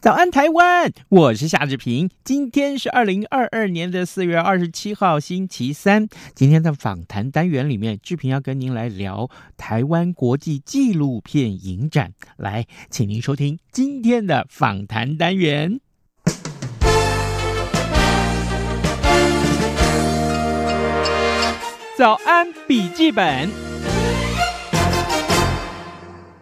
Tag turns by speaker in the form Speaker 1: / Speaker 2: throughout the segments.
Speaker 1: 早安，台湾！我是夏志平。今天是二零二二年的四月二十七号，星期三。今天的访谈单元里面，志平要跟您来聊台湾国际纪录片影展。来，请您收听今天的访谈单元。早安，笔记本。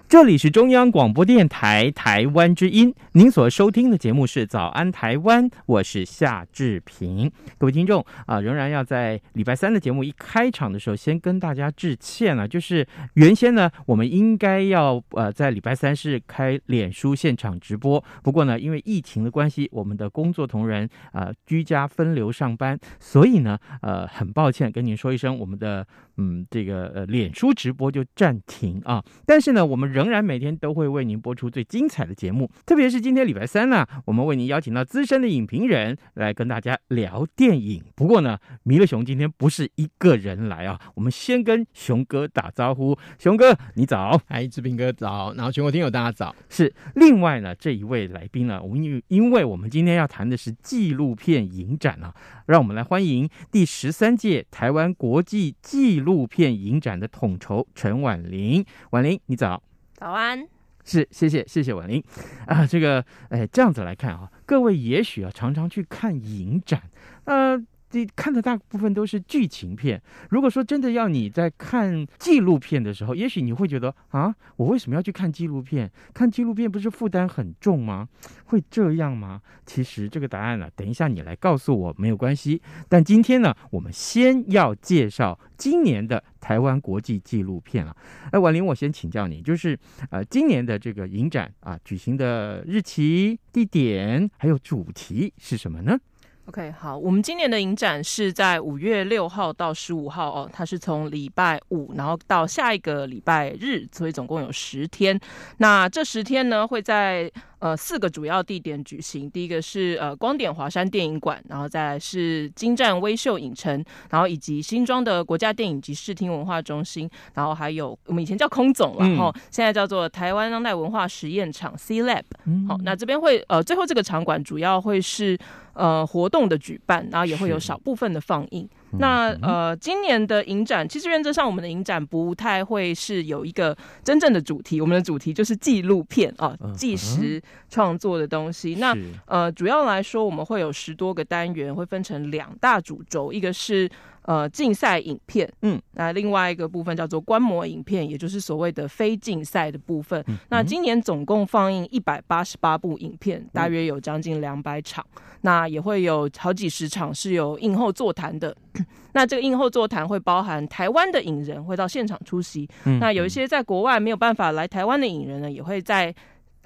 Speaker 1: 这里是中央广播电台台湾之音，您所收听的节目是《早安台湾》，我是夏志平。各位听众啊，仍然要在礼拜三的节目一开场的时候，先跟大家致歉了。就是原先呢，我们应该要呃在礼拜三是开脸书现场直播，不过呢，因为疫情的关系，我们的工作同仁啊、居家分流上班，所以呢，呃，很抱歉跟您说一声，我们的嗯这个呃脸书直播就暂停啊。但是呢，我们。仍然每天都会为您播出最精彩的节目，特别是今天礼拜三呢，我们为您邀请到资深的影评人来跟大家聊电影。不过呢，弥勒熊今天不是一个人来啊，我们先跟熊哥打招呼。熊哥，你早！
Speaker 2: 哎，志平哥早！然后全国听友大家早。
Speaker 1: 是另外呢，这一位来宾呢，我们因因为我们今天要谈的是纪录片影展啊，让我们来欢迎第十三届台湾国际纪录片影展的统筹陈婉玲。婉玲，你早。
Speaker 3: 早安，
Speaker 1: 是谢谢谢谢婉玲啊，这个哎这样子来看啊，各位也许啊常常去看影展，呃。这看的大部分都是剧情片。如果说真的要你在看纪录片的时候，也许你会觉得啊，我为什么要去看纪录片？看纪录片不是负担很重吗？会这样吗？其实这个答案呢、等一下你来告诉我没有关系。但今天呢，我们先要介绍今年的台湾国际纪录片啊。哎，婉玲，我先请教你，就是呃，今年的这个影展啊，举行的日期、地点还有主题是什么呢
Speaker 3: ？OK，好，我们今年的影展是在五月六号到十五号哦，它是从礼拜五然后到下一个礼拜日，所以总共有十天。那这十天呢，会在呃四个主要地点举行。第一个是呃光点华山电影馆，然后再来是金站微秀影城，然后以及新庄的国家电影及视听文化中心，然后还有我们以前叫空总，然后现在叫做台湾当代文化实验场 C Lab。好，那这边会呃最后这个场馆主要会是。呃，活动的举办，然后也会有少部分的放映。那呃，今年的影展，其实原则上我们的影展不太会是有一个真正的主题，我们的主题就是纪录片啊，纪实创作的东西。那呃，主要来说，我们会有十多个单元，会分成两大主轴，一个是。呃，竞赛影片，嗯，那另外一个部分叫做观摩影片，也就是所谓的非竞赛的部分。嗯、那今年总共放映一百八十八部影片，嗯、大约有将近两百场。那也会有好几十场是有映后座谈的。那这个映后座谈会包含台湾的影人会到现场出席，嗯、那有一些在国外没有办法来台湾的影人呢，也会在。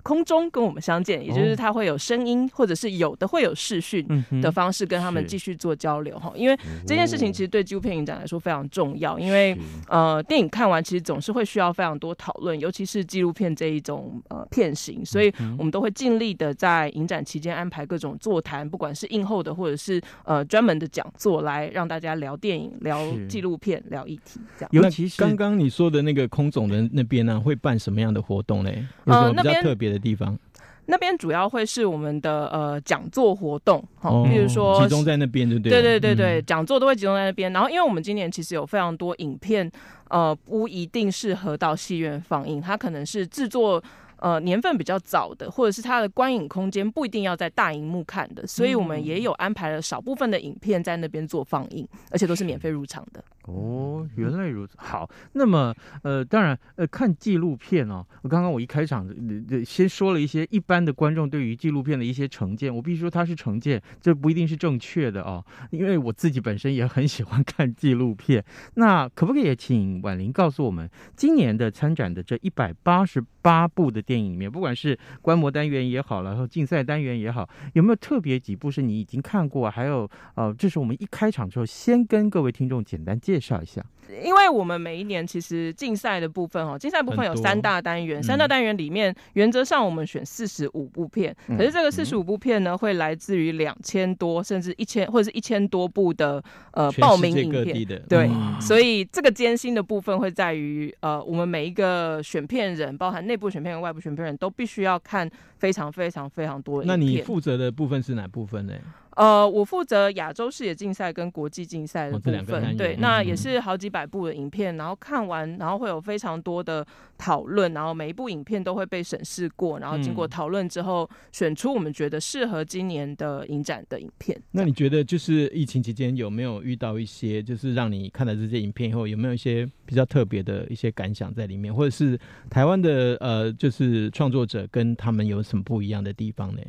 Speaker 3: 空中跟我们相见，也就是他会有声音，或者是有的会有视讯的方式跟他们继续做交流哈。因为这件事情其实对纪录片影展来说非常重要，因为呃电影看完其实总是会需要非常多讨论，尤其是纪录片这一种呃片型，所以我们都会尽力的在影展期间安排各种座谈，不管是映后的或者是呃专门的讲座，来让大家聊电影、聊纪录片、聊议题这样。
Speaker 2: 尤其是刚刚你说的那个空总的那边呢，会办什么样的活动呢？有什么比较特别的地方，
Speaker 3: 那边主要会是我们的呃讲座活动，好、哦，比如说
Speaker 2: 集中在那边，对对？
Speaker 3: 对对对对，讲、嗯、座都会集中在那边。然后，因为我们今年其实有非常多影片，呃，不一定适合到戏院放映，它可能是制作呃年份比较早的，或者是它的观影空间不一定要在大荧幕看的，所以我们也有安排了少部分的影片在那边做放映，而且都是免费入场的。
Speaker 1: 哦，原来如此。好，那么呃，当然呃，看纪录片哦，我刚刚我一开场呃先说了一些一般的观众对于纪录片的一些成见，我必须说它是成见，这不一定是正确的哦，因为我自己本身也很喜欢看纪录片。那可不可以也请婉玲告诉我们，今年的参展的这一百八十八部的电影里面，不管是观摩单元也好，然后竞赛单元也好，有没有特别几部是你已经看过？还有呃，这是我们一开场之后先跟各位听众简单介绍一下。
Speaker 3: 因为我们每一年其实竞赛的部分哦，竞赛部分有三大单元，三大单元里面原则上我们选四十五部片，嗯、可是这个四十五部片呢，会来自于两千多甚至一千或者是一千多部的呃报名影片，对，嗯、所以这个艰辛的部分会在于呃我们每一个选片人，包含内部选片人、外部选片人都必须要看非常非常非常多的。
Speaker 2: 那你负责的部分是哪部分呢？
Speaker 3: 呃，我负责亚洲视野竞赛跟国际竞赛的部分，哦、对，那也是好几百部的影片，然后看完，然后会有非常多的讨论，然后每一部影片都会被审视过，然后经过讨论之后，选出我们觉得适合今年的影展的影片。
Speaker 2: 那你觉得就是疫情期间有没有遇到一些，就是让你看了这些影片以后，有没有一些比较特别的一些感想在里面，或者是台湾的呃，就是创作者跟他们有什么不一样的地方呢？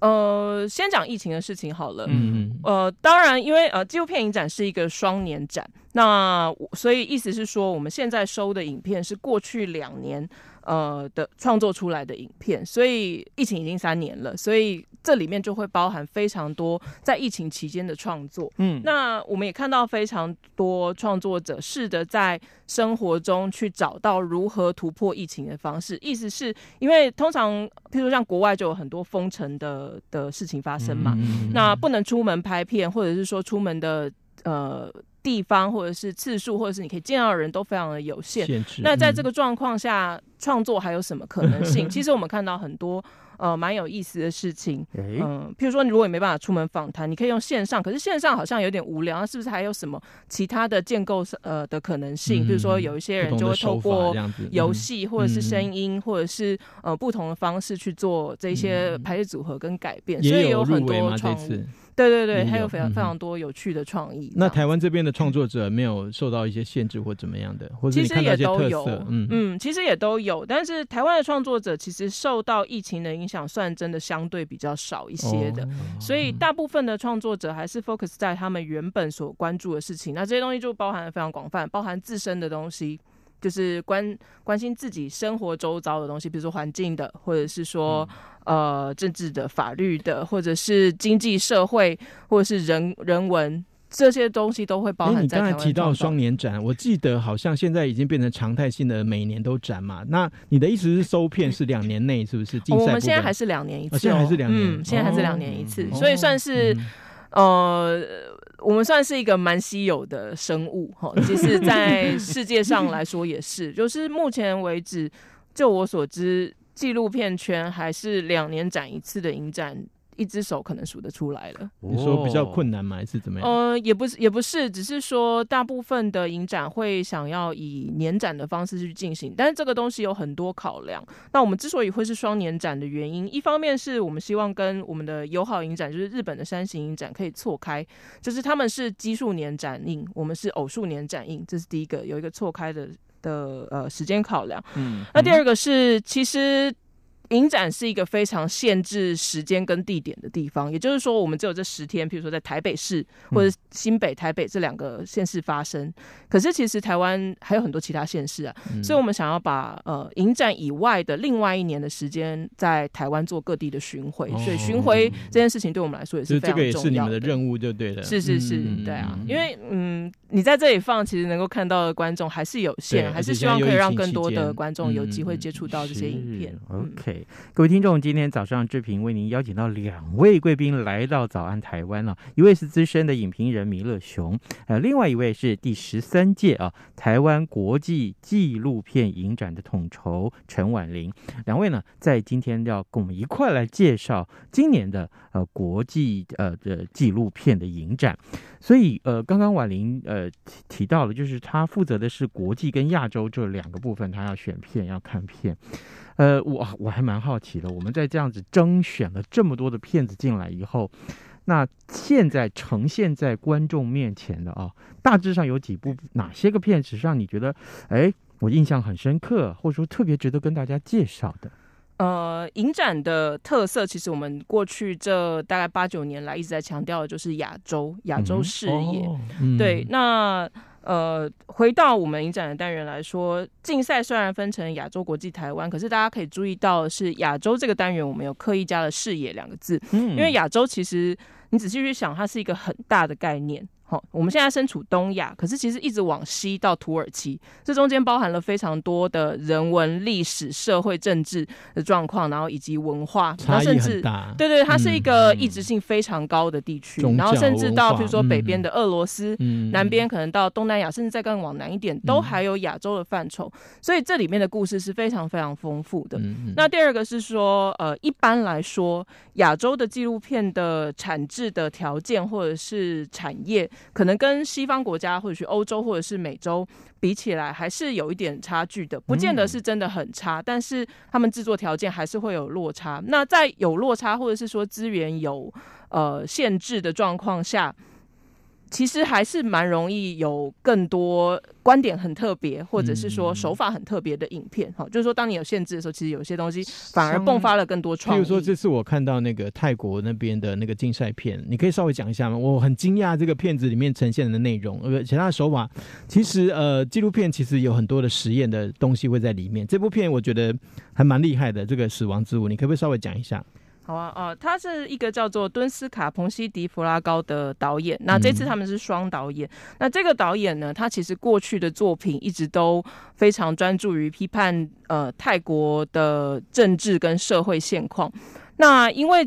Speaker 3: 呃，先讲疫情的事情好了。嗯嗯。呃，当然，因为呃，纪录片影展是一个双年展，那所以意思是说，我们现在收的影片是过去两年呃的创作出来的影片，所以疫情已经三年了，所以。这里面就会包含非常多在疫情期间的创作，嗯，那我们也看到非常多创作者试着在生活中去找到如何突破疫情的方式。意思是因为通常，譬如像国外就有很多封城的的事情发生嘛，嗯，那不能出门拍片，或者是说出门的呃地方，或者是次数，或者是你可以见到的人都非常的有限。限制，那在这个状况下，创作还有什么可能性？其实我们看到很多。呃，蛮有意思的事情，嗯、呃，譬如说，你如果你没办法出门访谈，你可以用线上，可是线上好像有点无聊，那是不是还有什么其他的建构呃的可能性？比如说，有一些人就会透过游戏或者是声音，或者是呃不同的方式去做这些排列组合跟改变，所以有很多创意。对对对，还有非常非常多有趣的创意。
Speaker 2: 那台湾这边的创作者没有受到一些限制或怎么样的，或者其实也都有，
Speaker 3: 嗯嗯，其实也都有。但是台湾的创作者其实受到疫情的影响，算真的相对比较少一些的。所以大部分的创作者还是 focus 在他们原本所关注的事情。那这些东西就包含非常广泛，包含自身的东西。就是关关心自己生活周遭的东西，比如说环境的，或者是说、嗯、呃政治的、法律的，或者是经济社会，或者是人人文这些东西都会包含在。
Speaker 2: 你刚才提到双年展，我记得好像现在已经变成常态性的每年都展嘛。那你的意思是收片是两年内是不是？
Speaker 3: 我们现在还是两年一次、哦，
Speaker 2: 现在还是两年，
Speaker 3: 嗯，现在还是两年一次，哦、所以算是、嗯、呃。我们算是一个蛮稀有的生物，哈，其实，在世界上来说也是，就是目前为止，就我所知，纪录片圈还是两年展一次的影展。一只手可能数得出来了。
Speaker 2: 你说比较困难吗？还是怎么样？
Speaker 3: 呃，也不是，也不是，只是说大部分的影展会想要以年展的方式去进行，但是这个东西有很多考量。那我们之所以会是双年展的原因，一方面是我们希望跟我们的友好影展，就是日本的山形影展可以错开，就是他们是奇数年展映，我们是偶数年展映，这是第一个有一个错开的的呃时间考量。嗯，那第二个是其实。影展是一个非常限制时间跟地点的地方，也就是说，我们只有这十天，比如说在台北市或者新北、台北这两个县市发生。嗯、可是其实台湾还有很多其他县市啊，嗯、所以我们想要把呃影展以外的另外一年的时间，在台湾做各地的巡回。哦、所以巡回这件事情对我们来说也是非常重要的。这个也是你们的
Speaker 2: 任务，就对了。
Speaker 3: 是是是，嗯、对啊，因为嗯，你在这里放，其实能够看到的观众还是有限，还是希望可以让更多的观众有机会接触到这些影片。
Speaker 1: 嗯、各位听众。今天早上志平为您邀请到两位贵宾来到早安台湾了，一位是资深的影评人米勒熊，呃，另外一位是第十三届啊台湾国际纪录片影展的统筹陈婉玲，两位呢在今天要跟我们一块来介绍今年的呃国际呃的纪录片的影展，所以呃刚刚婉玲呃提提到了，就是他负责的是国际跟亚洲这两个部分，他要选片要看片。呃，我我还蛮好奇的，我们在这样子征选了这么多的片子进来以后，那现在呈现在观众面前的啊，大致上有几部哪些个片子让你觉得，哎，我印象很深刻，或者说特别值得跟大家介绍的？
Speaker 3: 呃，影展的特色，其实我们过去这大概八九年来一直在强调的，就是亚洲亚洲视野。嗯哦嗯、对，那呃，回到我们影展的单元来说，竞赛虽然分成亚洲、国际、台湾，可是大家可以注意到的是，亚洲这个单元我们有刻意加了视野两个字，嗯、因为亚洲其实你仔细去想，它是一个很大的概念。好，我们现在身处东亚，可是其实一直往西到土耳其，这中间包含了非常多的人文、历史、社会、政治的状况，然后以及文化，然后甚至对对，它是一个异质性非常高的地区，嗯、然后甚至到比如说北边的俄罗斯，嗯、南边可能到东南亚，甚至再更往南一点，都还有亚洲的范畴，所以这里面的故事是非常非常丰富的。嗯、那第二个是说，呃，一般来说，亚洲的纪录片的产制的条件或者是产业。可能跟西方国家或者是欧洲或者是美洲比起来，还是有一点差距的，不见得是真的很差，但是他们制作条件还是会有落差。那在有落差或者是说资源有呃限制的状况下。其实还是蛮容易有更多观点很特别，或者是说手法很特别的影片。哈、嗯，就是说当你有限制的时候，其实有些东西反而迸发了更多创意。
Speaker 2: 比如说这次我看到那个泰国那边的那个竞赛片，你可以稍微讲一下吗？我很惊讶这个片子里面呈现的内容，而且它的手法其实呃纪录片其实有很多的实验的东西会在里面。这部片我觉得还蛮厉害的，这个《死亡之舞》，你可不可以稍微讲一下？
Speaker 3: 好啊，哦、呃，他是一个叫做敦斯卡·彭西迪弗拉高的导演。那这次他们是双导演。嗯、那这个导演呢，他其实过去的作品一直都非常专注于批判呃泰国的政治跟社会现况。那因为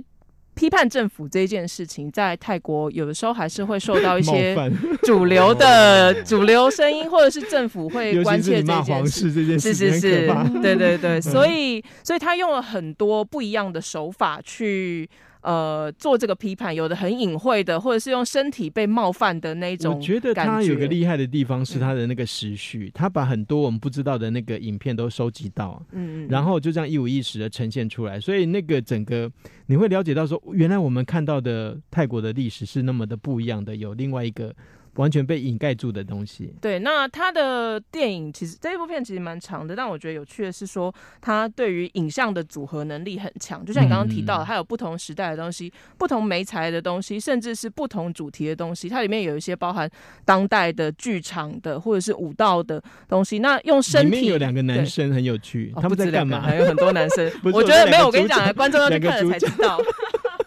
Speaker 3: 批判政府这件事情，在泰国有的时候还是会受到一些主流的 主流声音，或者是政府会 关切这件事。是是是，对对对，所以所以他用了很多不一样的手法去。呃，做这个批判，有的很隐晦的，或者是用身体被冒犯的那种。
Speaker 2: 我觉得他有个厉害的地方是他的那个时序，嗯、他把很多我们不知道的那个影片都收集到，嗯，然后就这样一五一十的呈现出来，所以那个整个你会了解到说，原来我们看到的泰国的历史是那么的不一样的，有另外一个。完全被掩盖住的东西。
Speaker 3: 对，那他的电影其实这一部片其实蛮长的，但我觉得有趣的是说，他对于影像的组合能力很强。就像你刚刚提到的，它有不同时代的东西、不同媒材的东西，甚至是不同主题的东西。它里面有一些包含当代的剧场的或者是舞蹈的东西。那用身体，里面
Speaker 2: 有两个男生很有趣，他们在干嘛？
Speaker 3: 还有很多男生，我觉得没有。我跟你讲，观众要去看了才知道。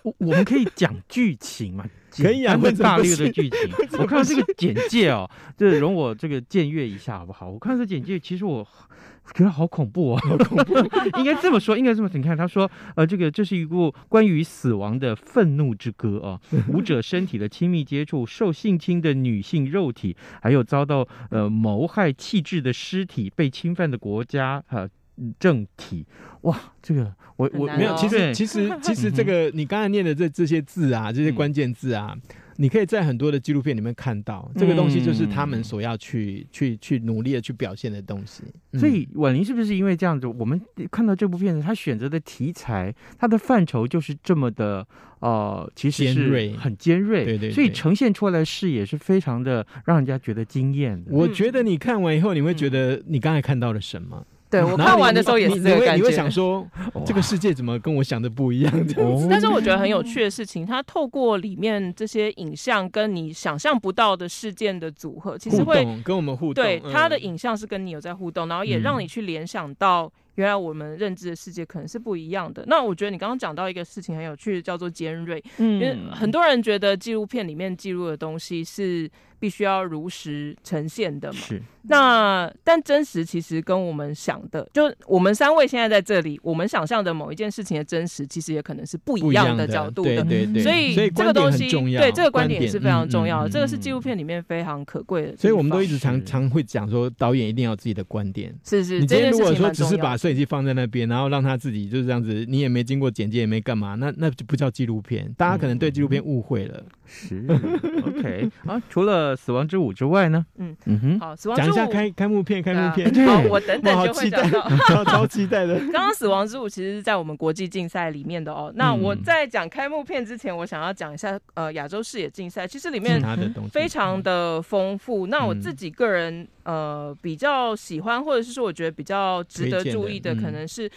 Speaker 1: 我我们可以讲剧情嘛？
Speaker 2: 可以啊，
Speaker 1: 很大略的剧情。我看到这个简介哦，这容我这个僭越一下好不好？我看到这简介，其实我觉得好恐怖哦，好恐怖。应该这么说，应该这么说。你看，他说，呃，这个这是一部关于死亡的愤怒之歌啊，舞者身体的亲密接触，受性侵的女性肉体，还有遭到呃谋害弃置的尸体，被侵犯的国家啊。正体。哇，这个我我
Speaker 3: 难
Speaker 2: 没有，其实 其实其实这个你刚才念的这这些字啊，这些关键字啊，嗯、你可以在很多的纪录片里面看到，这个东西就是他们所要去、嗯、去去努力的去表现的东西。
Speaker 1: 嗯、所以婉玲是不是因为这样子，我们看到这部片子，他选择的题材，它的范畴就是这么的呃，其实是很尖锐，对，对对，所以呈现出来的视野是非常的让人家觉得惊艳的。
Speaker 2: 我觉得你看完以后，你会觉得你刚才看到了什么？
Speaker 3: 对，我看完的时候也是这个感觉，
Speaker 2: 你会想说，这个世界怎么跟我想的不一样？这样子。
Speaker 3: 但是我觉得很有趣的事情，它透过里面这些影像，跟你想象不到的事件的组合，其实会
Speaker 2: 跟我们互动。
Speaker 3: 对，它的影像是跟你有在互动，然后也让你去联想到原来我们认知的世界可能是不一样的。那我觉得你刚刚讲到一个事情很有趣，叫做尖锐。嗯，因为很多人觉得纪录片里面记录的东西是。必须要如实呈现的嘛？是。那但真实其实跟我们想的，就我们三位现在在这里，我们想象的某一件事情的真实，其实也可能是不一样的角度的。
Speaker 2: 对对对。
Speaker 3: 所以这个东西，对这个观点也是非常重要的。这个是纪录片里面非常可贵的。
Speaker 2: 所以我们都一直常常会讲说，导演一定要有自己的观点。
Speaker 3: 是是。
Speaker 2: 你今天如果说只是把摄影机放在那边，然后让他自己就是这样子，你也没经过剪接，也没干嘛，那那就不叫纪录片。大家可能对纪录片误会了。
Speaker 1: 是 OK 啊，除了死亡之舞之外呢？
Speaker 3: 嗯
Speaker 1: 嗯哼，
Speaker 3: 好，死亡之舞
Speaker 2: 讲一下开开幕片，开幕片。
Speaker 3: 好，我等等 就
Speaker 2: 会
Speaker 3: 讲到。
Speaker 2: 超超期待的。
Speaker 3: 刚刚死亡之舞其实是在我们国际竞赛里面的哦。那我在讲开幕片之前，我想要讲一下呃亚洲视野竞赛，其实里面
Speaker 2: 他的东西
Speaker 3: 非常的丰富。那我自己个人呃比较喜欢，或者是说我觉得比较值得注意的，可能是。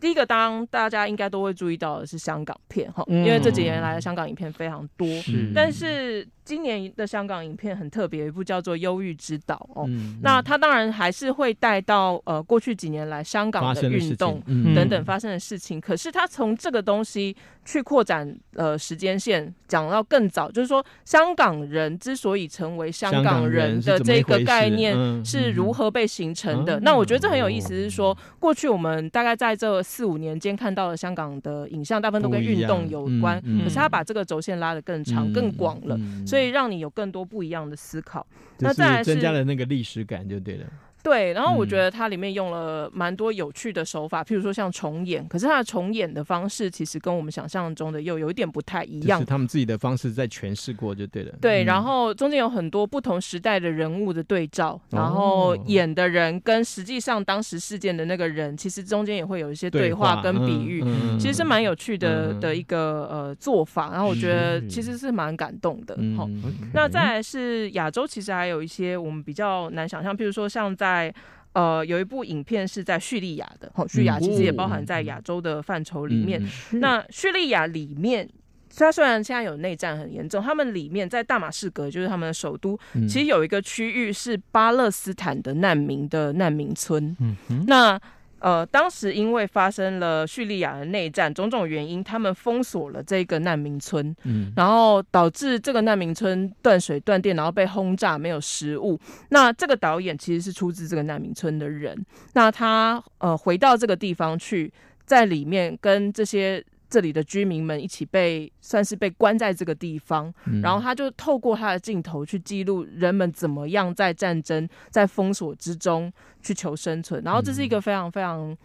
Speaker 3: 第一个，当大家应该都会注意到的是香港片哈，因为这几年来的香港影片非常多，
Speaker 1: 是
Speaker 3: 但是。今年的香港影片很特别，一部叫做《忧郁之岛》哦。
Speaker 2: 嗯、
Speaker 3: 那它当然还是会带到呃过去几年来香港的运动等等发生的事情。嗯、可是它从这个东西去扩展呃时间线，讲到更早，就是说香港人之所以成为香港人的这个概念是如何被形成的。那我觉得这很有意思，是说过去我们大概在这四五年间看到的香港的影像，大部分都跟运动有关。可是他把这个轴线拉得更长、更广了。所以让你有更多不一样的思考，那再来是
Speaker 2: 增加了那个历史感就对了。
Speaker 3: 对，然后我觉得它里面用了蛮多有趣的手法，嗯、譬如说像重演，可是它的重演的方式其实跟我们想象中的又有一点不太一样。
Speaker 2: 是他们自己的方式在诠释过就对了。
Speaker 3: 对，然后中间有很多不同时代的人物的对照，嗯、然后演的人跟实际上当时事件的那个人，其实中间也会有一些对话跟比喻，嗯、其实是蛮有趣的、嗯、的一个呃做法。然后我觉得其实是蛮感动的。好，那再来是亚洲，其实还有一些我们比较难想象，譬如说像在。在呃，有一部影片是在叙利亚的，哦，叙利亚其实也包含在亚洲的范畴里面。嗯、那叙利亚里面，它虽然现在有内战很严重，他们里面在大马士革，就是他们的首都，嗯、其实有一个区域是巴勒斯坦的难民的难民村。嗯哼那。呃，当时因为发生了叙利亚的内战，种种原因，他们封锁了这个难民村，嗯，然后导致这个难民村断水断电，然后被轰炸，没有食物。那这个导演其实是出自这个难民村的人，那他呃回到这个地方去，在里面跟这些。这里的居民们一起被算是被关在这个地方，嗯、然后他就透过他的镜头去记录人们怎么样在战争、在封锁之中去求生存，然后这是一个非常非常、嗯、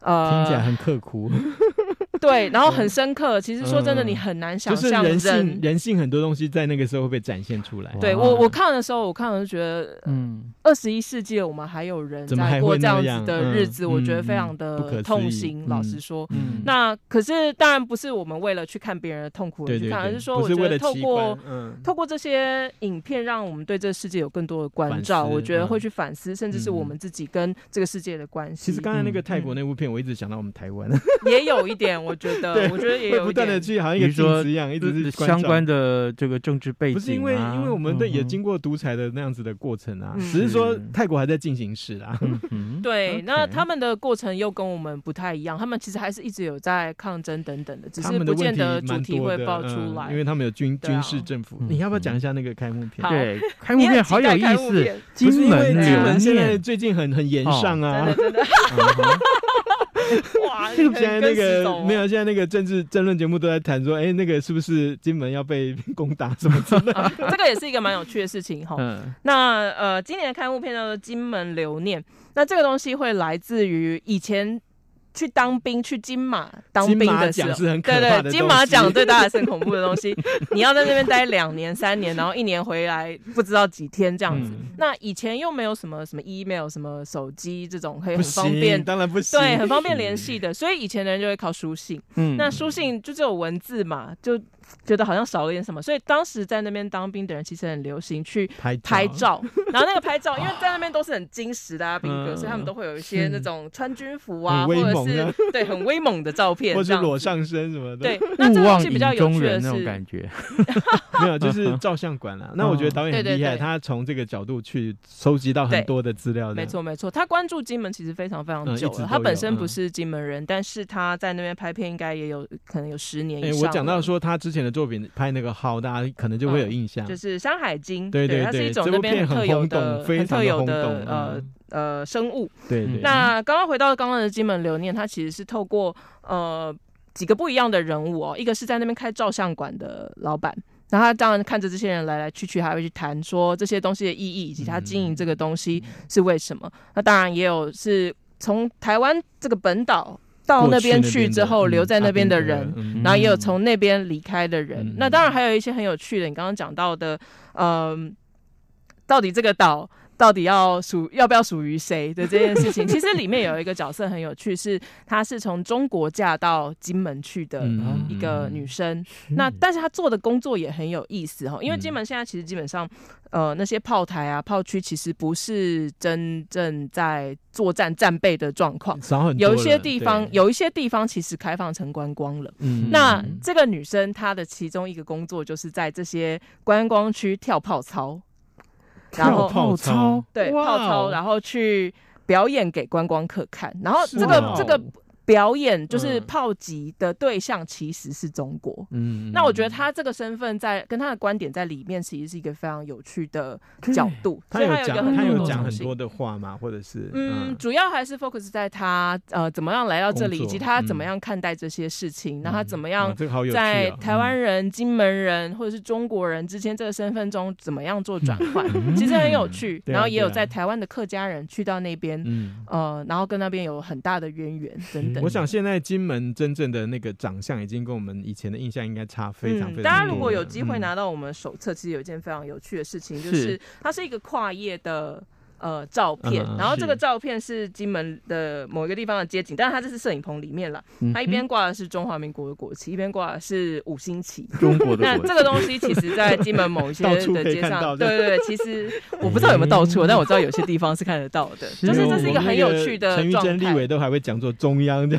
Speaker 3: 呃，
Speaker 2: 听起来很刻苦。
Speaker 3: 对，然后很深刻。其实说真的，你很难想象人
Speaker 2: 性，人性很多东西在那个时候会被展现出来。
Speaker 3: 对我，我看的时候，我看了就觉得，嗯，二十一世纪了，我们还有人在过这样子的日子，我觉得非常的痛心。老实说，那可是当然不是我们为了去看别人的痛苦而去看，而是说，我觉得透过透过这些影片，让我们对这个世界有更多的关照。我觉得会去反思，甚至是我们自己跟这个世界的关系。
Speaker 2: 其实刚才那个泰国那部片，我一直想到我们台湾，
Speaker 3: 也有一点。我觉得，我觉得也有
Speaker 2: 不断的去，好像一个镜子一样，一直是
Speaker 1: 相关的这个政治背景。
Speaker 2: 不是因为，因为我们的也经过独裁的那样子的过程啊，只是说泰国还在进行时啊。
Speaker 3: 对，那他们的过程又跟我们不太一样，他们其实还是一直有在抗争等等的，只是不见得主题会爆出来，
Speaker 2: 因为他们有军军事政府。你要不要讲一下那个开幕片？
Speaker 1: 对，开幕片好有意思。金门，
Speaker 2: 金门现在最近很很炎上啊。
Speaker 3: 哇！
Speaker 2: 现在那个没有，现在那个政治争论节目都在谈说，哎、欸，那个是不是金门要被 攻打什么之类的？
Speaker 3: 这个也是一个蛮有趣的事情哈。嗯、那呃，今年的开幕片叫做《金门留念》，那这个东西会来自于以前。去当兵，去金马当兵的时候，对对，金马奖最大的是很恐怖的东西。你要在那边待两年、三年，然后一年回来不知道几天这样子。嗯、那以前又没有什么什么 email、什么手机这种可以很方便，
Speaker 2: 当然不行，
Speaker 3: 对，很方便联系的。所以以前的人就会靠书信。嗯，那书信就只有文字嘛，就。觉得好像少了点什么，所以当时在那边当兵的人其实很流行去拍照，然后那个拍照，因为在那边都是很矜持的啊 兵哥，所以他们都会有一些那种穿军服啊，或者是 对很威猛的照片，
Speaker 2: 或者是裸上身什么的。
Speaker 3: 对，那这个东西比较有趣的是，
Speaker 1: 感觉
Speaker 2: 没有，就是照相馆啦。那我觉得导演很厉害，他从这个角度去收集到很多的资料。
Speaker 3: 没错没错，他关注金门其实非常非常久了。他本身不是金门人，但是他在那边拍片应该也有可能有十年以上。
Speaker 2: 我讲到说他之前的作品拍那个号，大家可能就会有印象，
Speaker 3: 就是《山海经》。
Speaker 2: 对对对，
Speaker 3: 它是一种那边很特有的、很特有的呃呃生物。对对。那刚刚回到刚刚的金门留念，它其实是透过呃几个不一样的人物哦，一个是在那边开照相馆的老板，然后他当然看着这些人来来去去，还会去谈说这些东西的意义，以及他经营这个东西是为什么。那当然也有是从台湾这个本岛。到那边去之后留在那边的人，然后也有从那边离开的人。
Speaker 2: 嗯、
Speaker 3: 那当然还有一些很有趣的，你刚刚讲到的，嗯、呃，到底这个岛。到底要属要不要属于谁的这件事情，其实里面有一个角色很有趣，是她是从中国嫁到金门去的一个女生。嗯、那但是她做的工作也很有意思哈，因为金门现在其实基本上，呃，那些炮台啊、炮区其实不是真正在作战战备的状况，有一些地方有一些地方其实开放成观光了。嗯，那这个女生她的其中一个工作就是在这些观光区跳炮操。然后
Speaker 1: 泡操，
Speaker 3: 对，泡操，然后去表演给观光客看。然后这个
Speaker 1: 哦
Speaker 3: 这个。表演就是炮击的对象其实是中国，嗯，那我觉得他这个身份在跟他的观点在里面，其实是一个非常有趣的角度。
Speaker 2: 他有讲，他有讲很多的话吗？或者是
Speaker 3: 嗯，主要还是 focus 在他呃怎么样来到这里，以及他怎么样看待这些事情，那他怎么样在台湾人、金门人或者是中国人之间这个身份中怎么样做转换，其实很有趣。然后也有在台湾的客家人去到那边，呃，然后跟那边有很大的渊源等等。
Speaker 2: 我想现在金门真正的那个长相已经跟我们以前的印象应该差非常非常多。
Speaker 3: 大家如果有机会拿到我们手册，其实有一件非常有趣的事情，就是它是一个跨业的呃照片，然后这个照片是金门的某一个地方的街景，但是它这是摄影棚里面了。它一边挂的是中华民国的国旗，一边挂的是五星旗。
Speaker 1: 中国的。
Speaker 3: 那这个东西其实，在金门某一些 的街上，对对对，其实我不知道有没有到处，但我知道有些地方是看得到的。就是这是一个很有趣的状态。
Speaker 2: 陈玉珍立委都还会讲做中央的。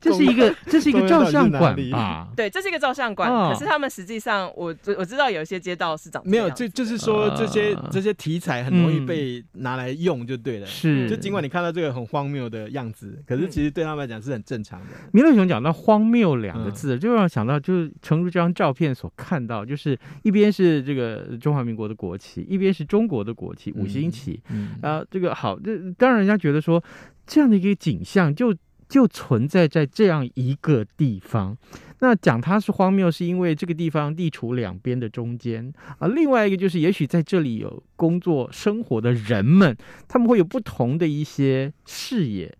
Speaker 1: 这是一个，这是一个照相馆吧？
Speaker 3: 对，这是一个照相馆。可是他们实际上，我我知道有一些街道是长
Speaker 2: 没有，就就是说这些这些题材很容易被拿来用，就对了。
Speaker 1: 是，
Speaker 2: 就尽管你看到这个很荒谬的样子，可是其实对他们来讲是很正常的。
Speaker 1: 米乐熊讲到“荒谬”两个字，就让我想到，就是诚如这张照片所看到，就是一边是这个中华民国的国旗，一边是中国的国旗，五星旗。嗯，啊，这个好，这当然人家觉得说这样的一个景象就。就存在在这样一个地方。那讲它是荒谬，是因为这个地方地处两边的中间啊。另外一个就是，也许在这里有工作生活的人们，他们会有不同的一些视野。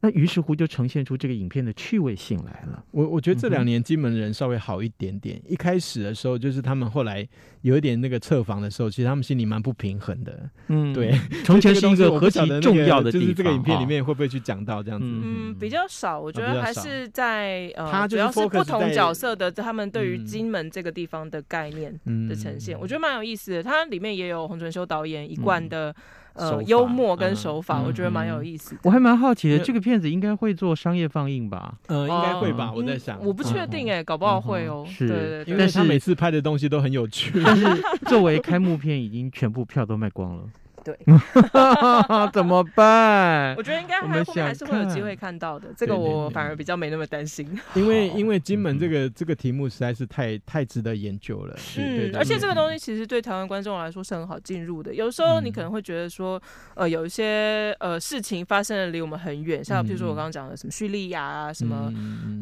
Speaker 1: 那于是乎就呈现出这个影片的趣味性来了。
Speaker 2: 我我觉得这两年金门人稍微好一点点。一开始的时候，就是他们后来有一点那个测访的时候，其实他们心里蛮不平衡的。嗯，对。从前是一个何其重要的地方，就是这个影片里面会不会去讲到这样子？
Speaker 3: 嗯，比较少。我觉得还是在呃，主要是不同。角色的他们对于金门这个地方的概念的呈现，我觉得蛮有意思的。它里面也有洪淳修导演一贯的呃幽默跟手法，我觉得蛮有意思。
Speaker 1: 我还蛮好奇的，这个片子应该会做商业放映吧？
Speaker 2: 呃，应该会吧。我在想，
Speaker 3: 我不确定哎，搞不好会哦。
Speaker 1: 是，
Speaker 3: 对对对，
Speaker 2: 因为他每次拍的东西都很有趣。
Speaker 1: 但是作为开幕片，已经全部票都卖光了。
Speaker 3: 对，
Speaker 1: 怎么办？
Speaker 3: 我觉得应该还后面还是会有机会看到的。这个我反而比较没那么担心，
Speaker 2: 因为因为金门这个这个题目实在是太太值得研究了。
Speaker 3: 嗯，而且这个东西其实对台湾观众来说是很好进入的。有时候你可能会觉得说，呃，有一些呃事情发生的离我们很远，像比如说我刚刚讲的什么叙利亚啊，什么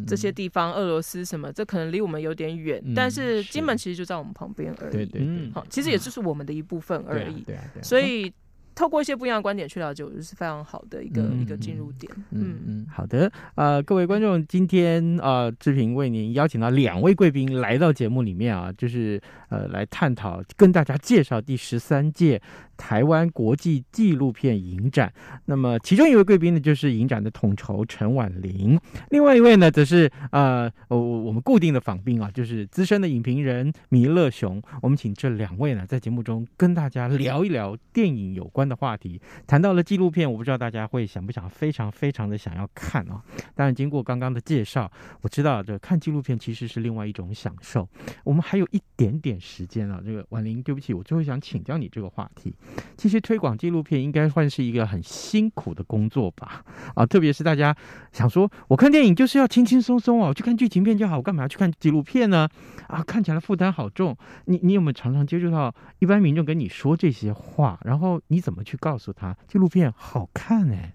Speaker 3: 这些地方，俄罗斯什么，这可能离我们有点远。但是金门其实就在我们旁边而已。
Speaker 2: 对对，
Speaker 3: 好，其实也就是我们的一部分而已。对啊，对啊。所以。透过一些不一样的观点去了解，我觉得是非常好的一个、嗯、一个进入点。嗯
Speaker 1: 嗯，好的。呃，各位观众，今天呃志平为您邀请到两位贵宾来到节目里面啊，就是呃来探讨，跟大家介绍第十三届台湾国际纪录片影展。那么其中一位贵宾呢，就是影展的统筹陈婉玲；另外一位呢，则是呃我我们固定的访宾啊，就是资深的影评人铭乐雄。我们请这两位呢，在节目中跟大家聊一聊电影有关的话题，谈到了纪录片，我不知道大家会想不想，非常非常的想要看啊。当然，经过刚刚的介绍，我知道这看纪录片其实是另外一种享受。我们还有一点点时间啊，这个婉玲，对不起，我最后想请教你这个话题。其实推广纪录片应该算是一个很辛苦的工作吧？啊，特别是大家想说，我看电影就是要轻轻松松啊，我去看剧情片就好，我干嘛要去看纪录片呢？啊，看起来负担好重。你你有没有常常接触到一般民众跟你说这些话？然后你怎么？去告诉他纪录片好看哎？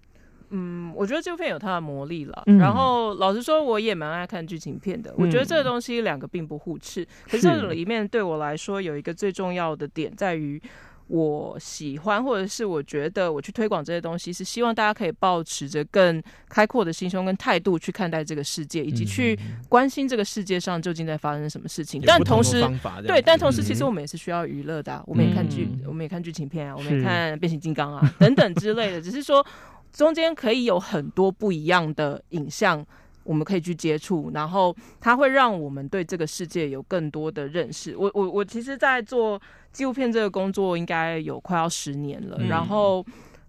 Speaker 3: 嗯，我觉得纪录片有它的魔力了。嗯、然后老实说，我也蛮爱看剧情片的。嗯、我觉得这个东西两个并不互斥。可是这里面对我来说有一个最重要的点在于，我喜欢，或者是我觉得我去推广这些东西，是希望大家可以抱持着更开阔的心胸跟态度去看待这个世界，以及去关心这个世界上究竟在发生什么事情。但同时，对，但同时，其实我们也是需要娱乐的、啊，我们也看剧，我们也看剧情片啊，我们也看变形金刚啊等等之类的。只是说，中间可以有很多不一样的影像。我们可以去接触，然后它会让我们对这个世界有更多的认识。我我我其实，在做纪录片这个工作，应该有快要十年了。嗯、然后，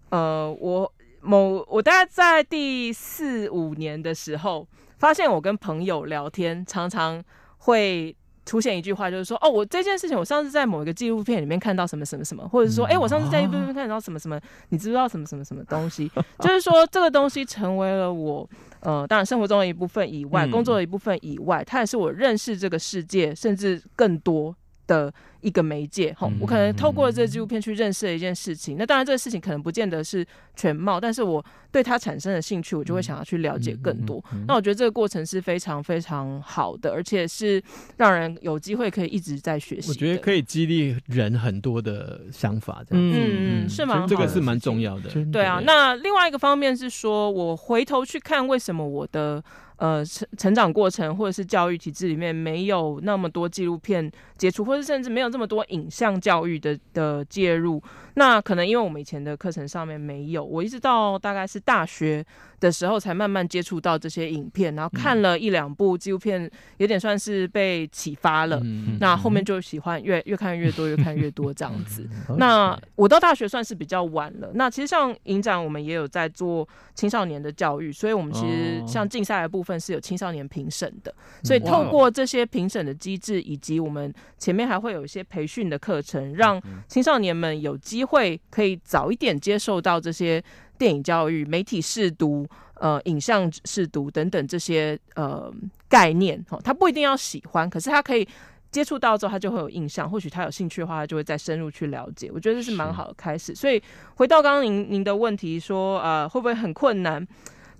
Speaker 3: 呃，我某我大概在第四五年的时候，发现我跟朋友聊天，常常会。出现一句话就是说，哦，我这件事情我上次在某一个纪录片里面看到什么什么什么，或者是说，哎、欸，我上次在一部片看到什么什么，你知不知道什么什么什么东西？就是说，这个东西成为了我，呃，当然生活中的一部分以外，工作的一部分以外，它也是我认识这个世界，甚至更多的。一个媒介，哈，我可能透过这个纪录片去认识了一件事情。那当然，这个事情可能不见得是全貌，但是我对它产生了兴趣，我就会想要去了解更多。那我觉得这个过程是非常非常好的，而且是让人有机会可以一直在学习。
Speaker 2: 我觉得可以激励人很多的想法，这样子，
Speaker 3: 嗯，是吗？
Speaker 2: 这个是蛮重要的。
Speaker 3: 对啊，那另外一个方面是说，我回头去看为什么我的。呃，成成长过程或者是教育体制里面没有那么多纪录片接触，或者甚至没有这么多影像教育的的介入。那可能因为我们以前的课程上面没有，我一直到大概是大学的时候才慢慢接触到这些影片，然后看了一两部纪录片，有点算是被启发了。嗯、那后面就喜欢越越看越多，越看越多这样子。那我到大学算是比较晚了。那其实像影展，我们也有在做青少年的教育，所以我们其实像竞赛的部分是有青少年评审的。所以透过这些评审的机制，以及我们前面还会有一些培训的课程，让青少年们有机。会可以早一点接受到这些电影教育、媒体试读、呃影像试读等等这些呃概念。哦，他不一定要喜欢，可是他可以接触到之后，他就会有印象。或许他有兴趣的话，他就会再深入去了解。我觉得这是蛮好的开始。所以回到刚刚您您的问题说，呃，会不会很困难？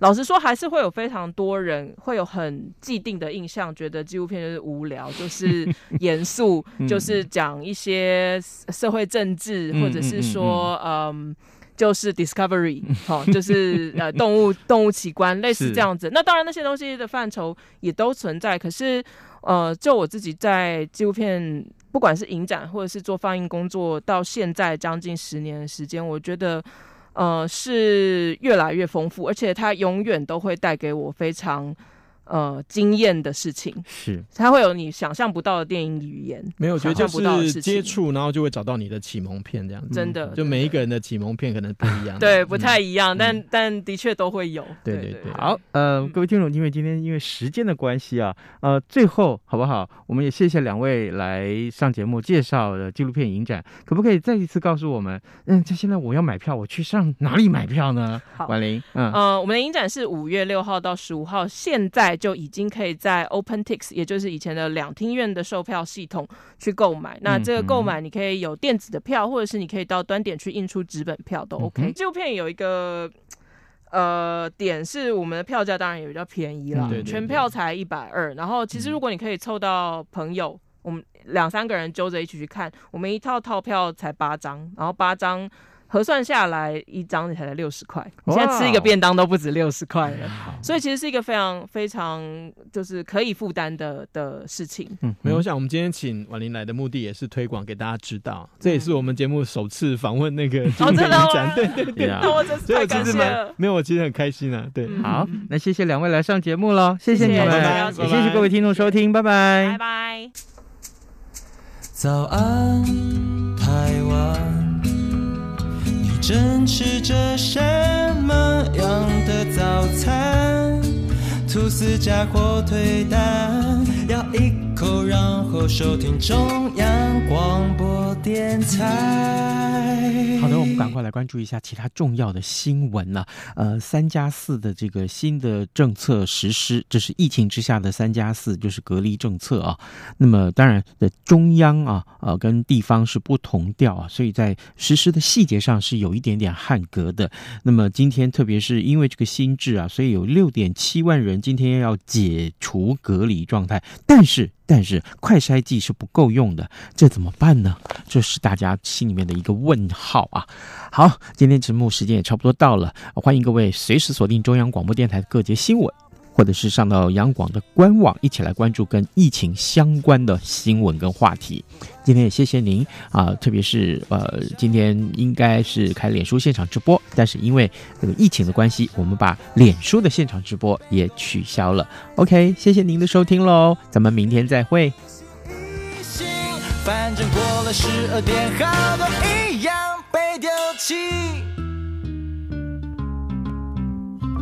Speaker 3: 老实说，还是会有非常多人会有很既定的印象，觉得纪录片就是无聊，就 是严肃，就是讲一些社会政治，或者是说，嗯，就是 discovery，好，就是呃动物 动物奇观，类似这样子。那当然，那些东西的范畴也都存在。可是，呃，就我自己在纪录片，不管是影展或者是做放映工作，到现在将近十年的时间，我觉得。呃，是越来越丰富，而且它永远都会带给我非常呃惊艳的事情。是，它会有你想象不到的电影语言。
Speaker 2: 没有，我觉得就是接触，然后就会找到你的启蒙片这样子。
Speaker 3: 真的，
Speaker 2: 就每一个人的启蒙片可能不一样。
Speaker 3: 对，不太一样，但但的确都会有。
Speaker 1: 对对对。好，呃，各位听众，因为今天因为时间的关系啊，呃，最后好不好？我们也谢谢两位来上节目介绍的纪录片影展，可不可以再一次告诉我们？嗯，这现在我要买票，我去上哪里买票呢？好，婉玲，嗯，
Speaker 3: 呃，我们的影展是五月六号到十五号，现在就已经可以在 OpenTix，也就是以前的两厅院的售票系统去购买。那这个购买你可以有电子的票，或者是你可以到端点去印出纸本票都 OK。纪录片有一个呃点是我们的票价当然也比较便宜了，全票才一百二。然后其实如果你可以凑到朋友。我们两三个人揪着一起去看，我们一套套票才八张，然后八张核算下来一张才才六十块，你现在吃一个便当都不止六十块了，所以其实是一个非常非常就是可以负担的的事情。
Speaker 2: 嗯，没有，我想我们今天请婉玲来的目的也是推广给大家知道，这也是我们节目首次访问那个纪录片影展，对对对，
Speaker 3: 那我真是太感谢了。
Speaker 2: 没有，我其实很开心啊。对，
Speaker 1: 好，那谢谢两位来上节目喽，谢谢你们，也谢谢各位听众收听，拜拜，
Speaker 3: 拜拜。
Speaker 4: 早安，正吃着什么样的早餐？吐司加火腿蛋，咬一口，然后收听中央广播电台。
Speaker 1: 好的，我们赶快来关注一下其他重要的新闻了。呃，三加四的这个新的政策实施，这是疫情之下的三加四，就是隔离政策啊。那么当然的，中央啊，呃，跟地方是不同调啊，所以在实施的细节上是有一点点汉格的。那么今天，特别是因为这个新制啊，所以有六点七万人。今天要解除隔离状态，但是但是快筛剂是不够用的，这怎么办呢？这是大家心里面的一个问号啊。好，今天节目时间也差不多到了，欢迎各位随时锁定中央广播电台各节新闻。或者是上到央广的官网，一起来关注跟疫情相关的新闻跟话题。今天也谢谢您啊，特别是呃，今天应该是开脸书现场直播，但是因为这个疫情的关系，我们把脸书的现场直播也取消了。OK，谢谢您的收听喽，咱们明天再会。
Speaker 4: 反正过了十二点，好多一样被丢弃。